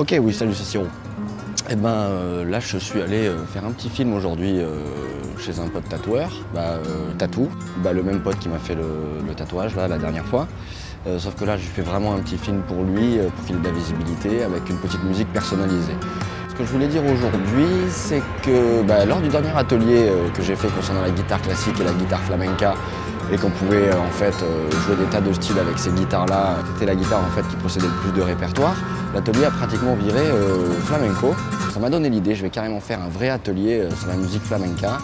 Ok, oui, salut, c'est Siro. Eh ben euh, là, je suis allé euh, faire un petit film aujourd'hui euh, chez un pote tatoueur, bah, Tatou, bah, le même pote qui m'a fait le, tatouage là, la dernière fois. Sauf que là, je fais vraiment un petit film pour lui, pour qu'il ait de la visibilité, avec une petite musique personnalisée. Ce que je voulais dire aujourd'hui, c'est que bah, lors du dernier atelier que j'ai fait concernant la guitare classique et la guitare flamenca, et qu'on pouvait euh, en fait euh, jouer des tas de styles avec ces guitares-là, c'était la guitare en fait qui possédait le plus de répertoire. L'atelier a pratiquement viré euh, flamenco. Ça m'a donné l'idée, je vais carrément faire un vrai atelier euh, sur la musique flamenca,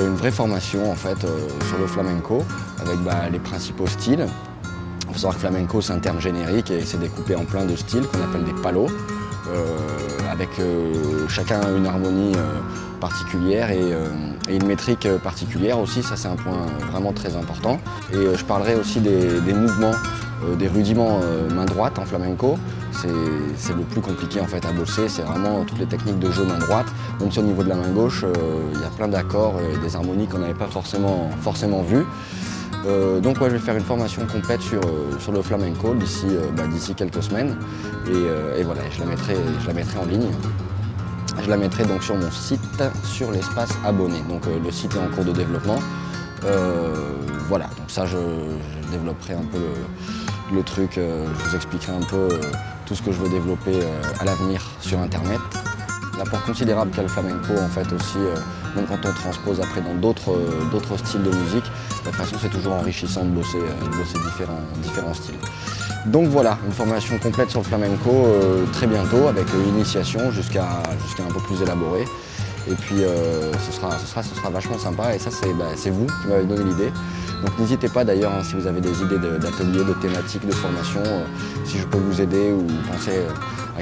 une vraie formation en fait sur le flamenco avec bah, les principaux styles. Il faut savoir que flamenco c'est un terme générique et c'est découpé en plein de styles qu'on appelle des palos, avec euh, chacun une harmonie euh, particulière et, euh, une métrique euh, particulière aussi, ça c'est un point vraiment très important. Et euh, je parlerai aussi des, mouvements, euh, des rudiments euh, main droite en flamenco. C'est le plus compliqué en fait à bosser, c'est vraiment toutes les techniques de jeu main droite. Même si au niveau de la main gauche, euh, il y a plein d'accords et des harmonies qu'on n'avait pas forcément, forcément vues. Euh, donc ouais, je vais faire une formation complète sur, euh, sur le flamenco d'ici euh, bah, quelques semaines. Et, voilà, je la, mettrai, je la mettrai en ligne. Je la mettrai donc sur mon site, sur l'espace abonné. Donc le site est en cours de développement. Voilà, donc ça je, je développerai un peu le, le truc, je vous expliquerai un peu tout ce que je veux développer à l'avenir sur internet. L'apport considérable qu'a le flamenco en fait aussi, euh, même quand on transpose après dans d'autres euh, d'autres styles de musique, de toute façon c'est toujours enrichissant de bosser, euh, de bosser différents, différents styles. Donc voilà, une formation complète sur le flamenco euh, très bientôt avec euh, initiation jusqu'à jusqu'à un peu plus élaboré. Et puis ce, sera, ce, sera, ce sera vachement sympa et ça c'est bah, vous qui m'avez donné l'idée. Donc n'hésitez pas d'ailleurs hein, si vous avez des idées de- d'ateliers, de, thématiques, de formation, euh, si je peux vous aider ou penser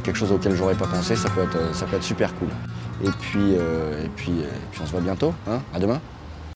quelque chose auquel j'aurais pas pensé, ça peut être, euh, ça peut être super cool. Et puis, euh, et puis, euh, puis on se voit bientôt, hein à demain